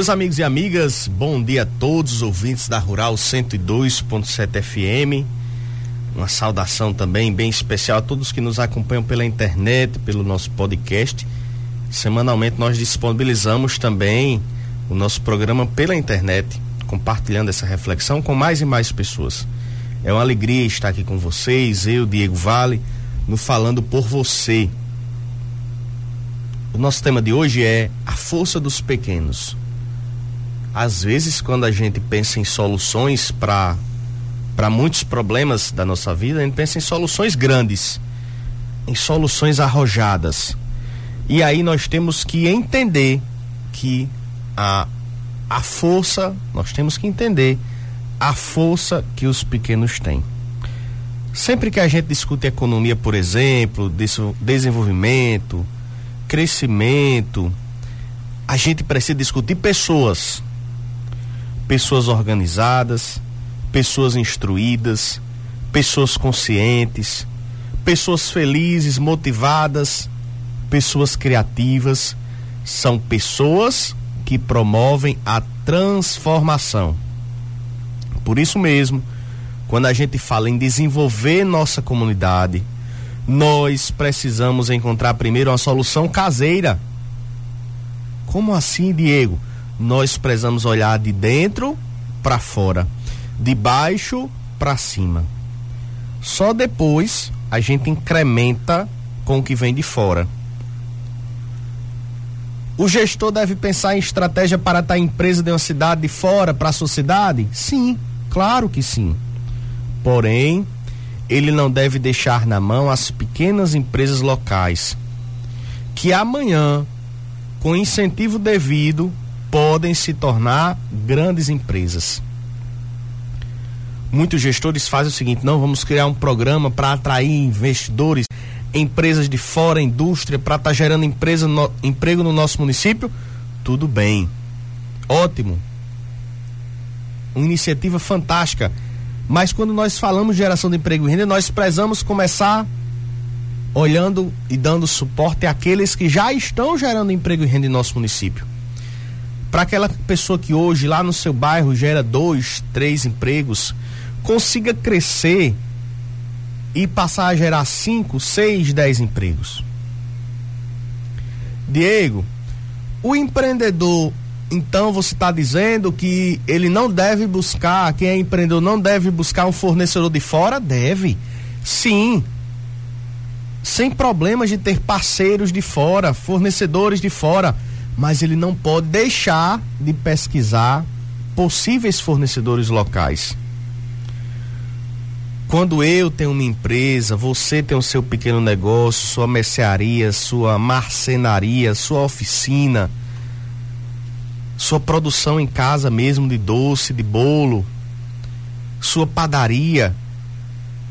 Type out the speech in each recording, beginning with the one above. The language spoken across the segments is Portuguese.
Meus amigos e amigas, bom dia a todos os ouvintes da Rural 102.7 FM. Uma saudação também bem especial a todos que nos acompanham pela internet, pelo nosso podcast. Semanalmente nós disponibilizamos também o nosso programa pela internet, compartilhando essa reflexão com mais e mais pessoas. É uma alegria estar aqui com vocês, eu, Diego Vale, no Falando por Você. O nosso tema de hoje é a força dos pequenos às vezes quando a gente pensa em soluções para para muitos problemas da nossa vida, a gente pensa em soluções grandes, em soluções arrojadas. E aí nós temos que entender que a a força, nós temos que entender a força que os pequenos têm. Sempre que a gente discute economia, por exemplo, desenvolvimento, crescimento, a gente precisa discutir pessoas pessoas organizadas, pessoas instruídas, pessoas conscientes, pessoas felizes, motivadas, pessoas criativas, são pessoas que promovem a transformação. Por isso mesmo, quando a gente fala em desenvolver nossa comunidade, nós precisamos encontrar primeiro uma solução caseira. Como assim, Diego? Nós precisamos olhar de dentro para fora, de baixo para cima. Só depois a gente incrementa com o que vem de fora. O gestor deve pensar em estratégia para estar empresa de uma cidade de fora para a sociedade? Sim, claro que sim. Porém, ele não deve deixar na mão as pequenas empresas locais, que amanhã, com incentivo devido, podem se tornar grandes empresas. Muitos gestores fazem o seguinte: não, vamos criar um programa para atrair investidores, empresas de fora, indústria, para estar tá gerando empresa, no, emprego no nosso município. Tudo bem, ótimo, uma iniciativa fantástica. Mas quando nós falamos de geração de emprego e renda, nós precisamos começar olhando e dando suporte àqueles que já estão gerando emprego e renda em nosso município para aquela pessoa que hoje lá no seu bairro gera dois, três empregos, consiga crescer e passar a gerar cinco, seis, dez empregos. Diego, o empreendedor, então você está dizendo que ele não deve buscar, quem é empreendedor não deve buscar um fornecedor de fora? Deve. Sim. Sem problemas de ter parceiros de fora, fornecedores de fora mas ele não pode deixar de pesquisar possíveis fornecedores locais. Quando eu tenho uma empresa, você tem o seu pequeno negócio, sua mercearia, sua marcenaria, sua oficina, sua produção em casa mesmo de doce, de bolo, sua padaria,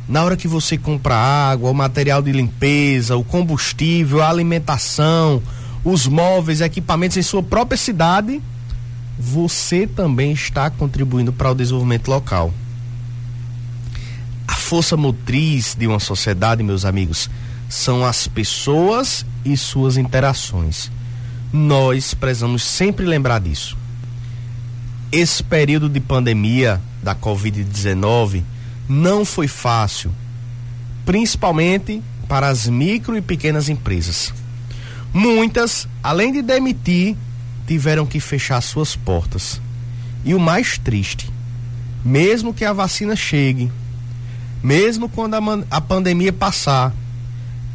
na hora que você compra água, o material de limpeza, o combustível, a alimentação, os móveis, equipamentos em sua própria cidade, você também está contribuindo para o desenvolvimento local. A força motriz de uma sociedade, meus amigos, são as pessoas e suas interações. Nós precisamos sempre lembrar disso. Esse período de pandemia da Covid-19 não foi fácil, principalmente para as micro e pequenas empresas. Muitas, além de demitir, tiveram que fechar suas portas. E o mais triste, mesmo que a vacina chegue, mesmo quando a, a pandemia passar,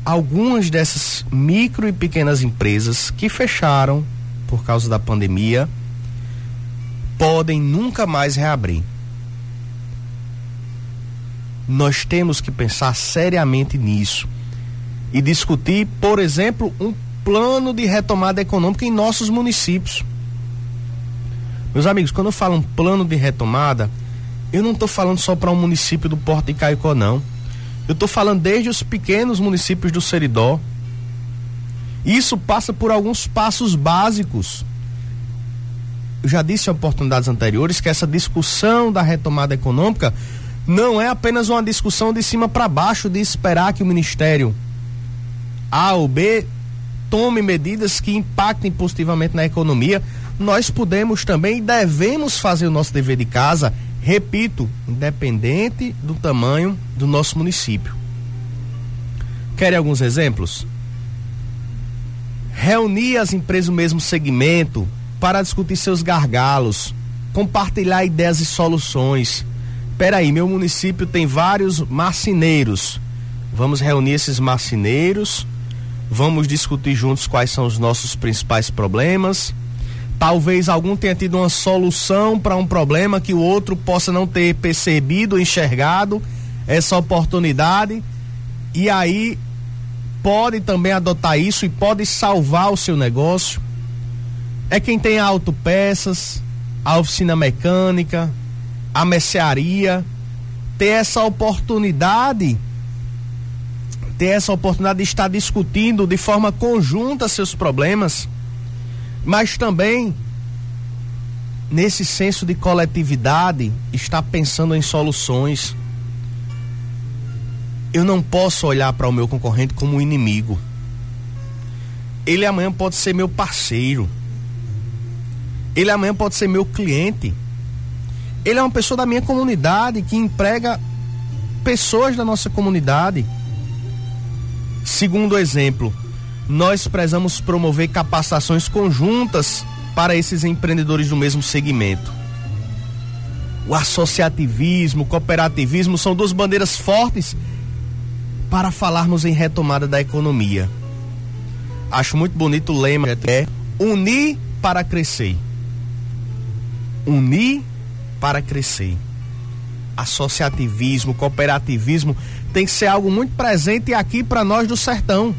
algumas dessas micro e pequenas empresas que fecharam por causa da pandemia podem nunca mais reabrir. Nós temos que pensar seriamente nisso e discutir, por exemplo, um plano de retomada econômica em nossos municípios. Meus amigos, quando eu falo um plano de retomada, eu não estou falando só para um município do Porto de Caicó, não. Eu estou falando desde os pequenos municípios do Seridó. Isso passa por alguns passos básicos. Eu já disse em oportunidades anteriores que essa discussão da retomada econômica não é apenas uma discussão de cima para baixo de esperar que o Ministério A ou B tome medidas que impactem positivamente na economia. Nós podemos também e devemos fazer o nosso dever de casa, repito, independente do tamanho do nosso município. Querem alguns exemplos? Reunir as empresas do mesmo segmento para discutir seus gargalos, compartilhar ideias e soluções peraí, meu município tem vários marceneiros. Vamos reunir esses marceneiros, vamos discutir juntos quais são os nossos principais problemas. Talvez algum tenha tido uma solução para um problema que o outro possa não ter percebido, enxergado essa oportunidade. E aí pode também adotar isso e pode salvar o seu negócio. É quem tem autopeças, a oficina mecânica, a mercearia, ter essa oportunidade, ter essa oportunidade de estar discutindo de forma conjunta seus problemas, mas também nesse senso de coletividade, estar pensando em soluções. Eu não posso olhar para o meu concorrente como um inimigo. Ele amanhã pode ser meu parceiro. Ele amanhã pode ser meu cliente. Ele é uma pessoa da minha comunidade que emprega pessoas da nossa comunidade. Segundo exemplo, nós precisamos promover capacitações conjuntas para esses empreendedores do mesmo segmento. O associativismo, o cooperativismo são duas bandeiras fortes para falarmos em retomada da economia. Acho muito bonito o lema é unir para crescer. Unir para crescer. Associativismo, cooperativismo tem que ser algo muito presente aqui para nós do sertão.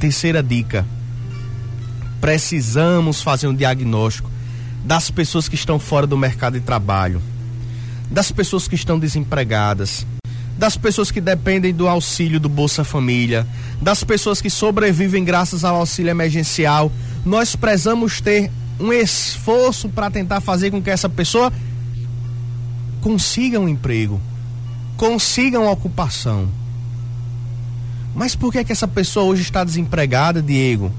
Terceira dica: precisamos fazer um diagnóstico das pessoas que estão fora do mercado de trabalho, das pessoas que estão desempregadas, das pessoas que dependem do auxílio do Bolsa Família, das pessoas que sobrevivem graças ao auxílio emergencial. Nós precisamos ter um esforço para tentar fazer com que essa pessoa consiga um emprego, consiga uma ocupação. Mas por que, é que essa pessoa hoje está desempregada, Diego?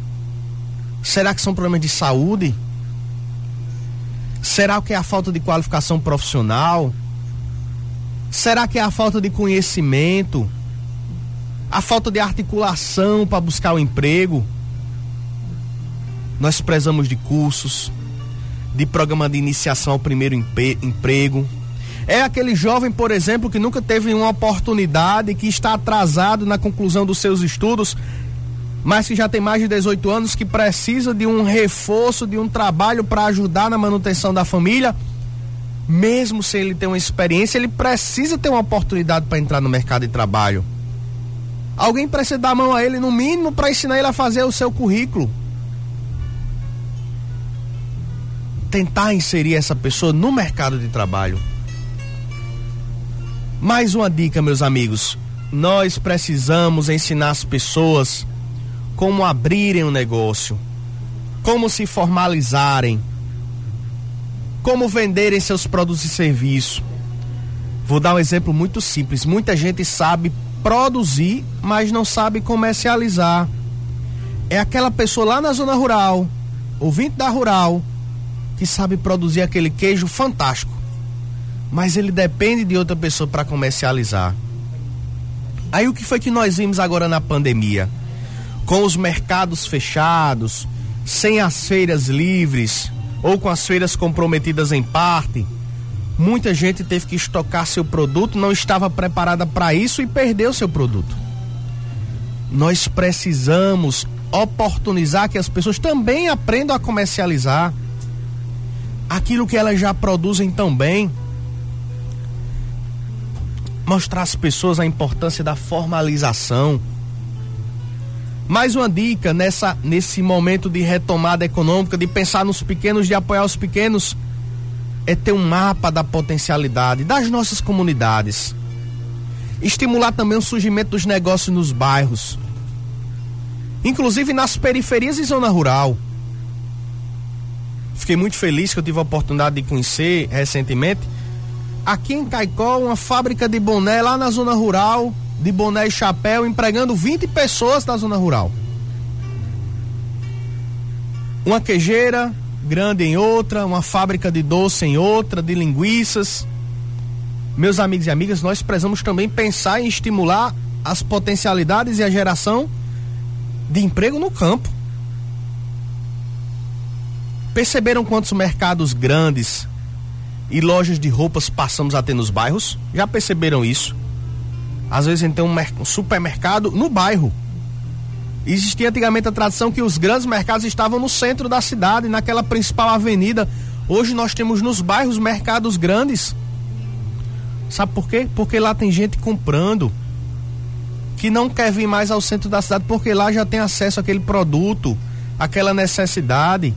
Será que são problemas de saúde? Será que é a falta de qualificação profissional? Será que é a falta de conhecimento? A falta de articulação para buscar o emprego? Nós precisamos de cursos, de programa de iniciação ao primeiro emprego. É aquele jovem, por exemplo, que nunca teve uma oportunidade, que está atrasado na conclusão dos seus estudos, mas que já tem mais de 18 anos, que precisa de um reforço, de um trabalho para ajudar na manutenção da família. Mesmo sem ele ter uma experiência, ele precisa ter uma oportunidade para entrar no mercado de trabalho. Alguém precisa dar a mão a ele, no mínimo, para ensinar ele a fazer o seu currículo. tentar inserir essa pessoa no mercado de trabalho. Mais uma dica, meus amigos. Nós precisamos ensinar as pessoas como abrirem um negócio, como se formalizarem, como venderem seus produtos e serviços. Vou dar um exemplo muito simples. Muita gente sabe produzir, mas não sabe comercializar. É aquela pessoa lá na zona rural, ouvinte da rural, que sabe produzir aquele queijo fantástico, mas ele depende de outra pessoa para comercializar. Aí o que foi que nós vimos agora na pandemia? Com os mercados fechados, sem as feiras livres ou com as feiras comprometidas em parte, muita gente teve que estocar seu produto, não estava preparada para isso e perdeu seu produto. Nós precisamos oportunizar que as pessoas também aprendam a comercializar aquilo que elas já produzem tão bem. Mostrar às pessoas a importância da formalização. Mais uma dica nessa nesse momento de retomada econômica, de pensar nos pequenos, de apoiar os pequenos, é ter um mapa da potencialidade das nossas comunidades. Estimular também o surgimento dos negócios nos bairros, inclusive nas periferias e zona rural. Fiquei muito feliz que eu tive a oportunidade de conhecer recentemente aqui em Caicó uma fábrica de boné lá na zona rural, de boné e chapéu, empregando 20 pessoas na zona rural. Uma quejeira grande em outra, uma fábrica de doce em outra, de linguiças. Meus amigos e amigas, nós precisamos também pensar em estimular as potencialidades e a geração de emprego no campo. Perceberam quantos mercados grandes e lojas de roupas passamos a ter nos bairros? Já perceberam isso? Às vezes a gente tem um supermercado no bairro. Existia antigamente a tradição que os grandes mercados estavam no centro da cidade, naquela principal avenida. Hoje nós temos nos bairros mercados grandes. Sabe por quê? Porque lá tem gente comprando que não quer vir mais ao centro da cidade porque lá já tem acesso àquele produto, aquela necessidade.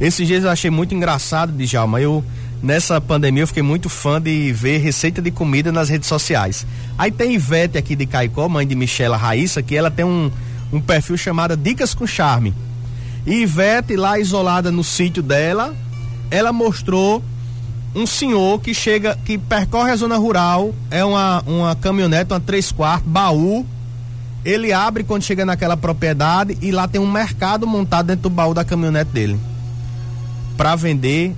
Esses dias eu achei muito engraçado, Djalma. Eu, nessa pandemia, eu fiquei muito fã de ver receita de comida nas redes sociais. Aí tem Ivete aqui de Caicó, mãe de Michela Raíssa, que ela tem um, um perfil chamado Dicas com Charme. E Ivete, lá isolada no sítio dela, ela mostrou um senhor que chega, que percorre a zona rural, é uma, uma caminhonete, uma 3 quartos, baú. Ele abre quando chega naquela propriedade e lá tem um mercado montado dentro do baú da caminhonete dele para vender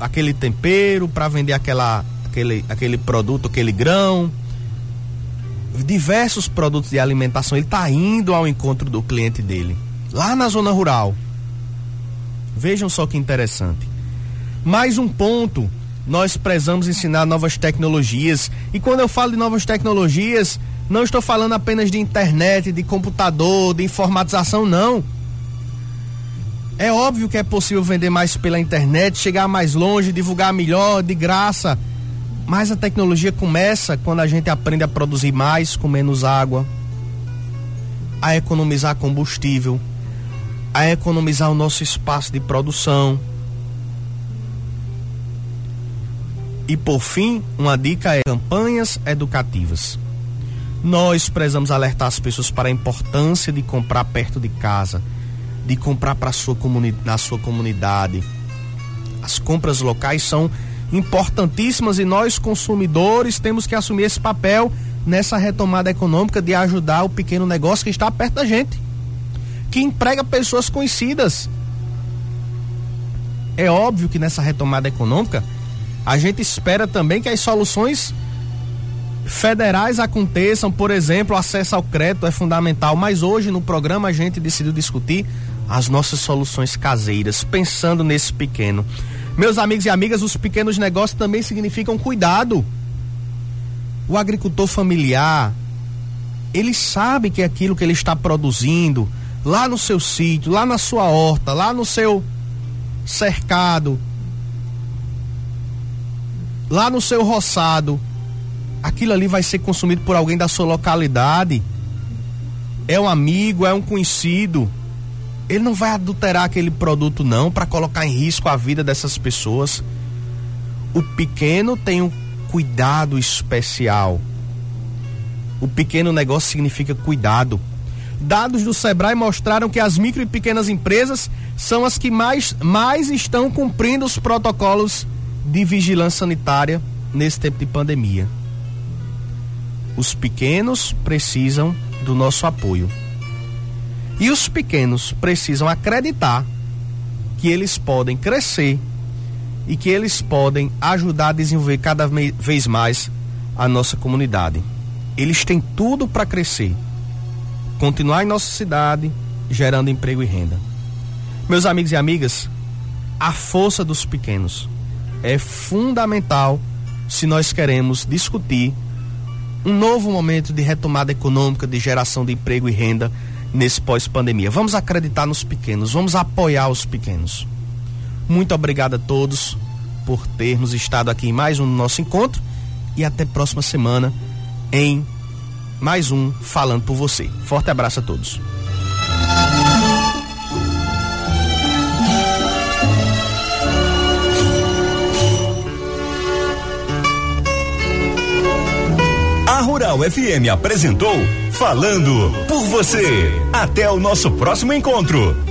aquele tempero, para vender aquela, aquele, aquele produto, aquele grão, diversos produtos de alimentação. Ele está indo ao encontro do cliente dele, lá na zona rural. Vejam só que interessante. Mais um ponto, nós precisamos ensinar novas tecnologias. E quando eu falo de novas tecnologias, não estou falando apenas de internet, de computador, de informatização, não é óbvio que é possível vender mais pela internet, chegar mais longe, divulgar melhor, de graça. Mas a tecnologia começa quando a gente aprende a produzir mais com menos água, a economizar combustível, a economizar o nosso espaço de produção. E por fim, uma dica é campanhas educativas. Nós precisamos alertar as pessoas para a importância de comprar perto de casa de comprar para sua na sua comunidade. As compras locais são importantíssimas e nós consumidores temos que assumir esse papel nessa retomada econômica de ajudar o pequeno negócio que está perto da gente, que emprega pessoas conhecidas. É óbvio que nessa retomada econômica a gente espera também que as soluções federais aconteçam, por exemplo, acesso ao crédito é fundamental, mas hoje no programa a gente decidiu discutir as nossas soluções caseiras, pensando nesse pequeno. Meus amigos e amigas, os pequenos negócios também significam cuidado. O agricultor familiar, ele sabe que aquilo que ele está produzindo lá no seu sítio, lá na sua horta, lá no seu cercado, lá no seu roçado, aquilo ali vai ser consumido por alguém da sua localidade. É um amigo, é um conhecido ele não vai adulterar aquele produto não para colocar em risco a vida dessas pessoas. O pequeno tem um cuidado especial. O pequeno negócio significa cuidado. Dados do Sebrae mostraram que as micro e pequenas empresas são as que mais, mais estão cumprindo os protocolos de vigilância sanitária nesse tempo de pandemia. Os pequenos precisam do nosso apoio. E os pequenos precisam acreditar que eles podem crescer e que eles podem ajudar a desenvolver cada vez mais a nossa comunidade. Eles têm tudo para crescer, continuar em nossa cidade, gerando emprego e renda. Meus amigos e amigas, a força dos pequenos é fundamental se nós queremos discutir um novo momento de retomada econômica, de geração de emprego e renda nesse pós-pandemia. Vamos acreditar nos pequenos, vamos apoiar os pequenos. Muito obrigado a todos por termos estado aqui em mais um nosso encontro e até próxima semana em mais um Falando por Você. Forte abraço a todos. A Rural FM apresentou Falando por Você. Até o nosso próximo encontro.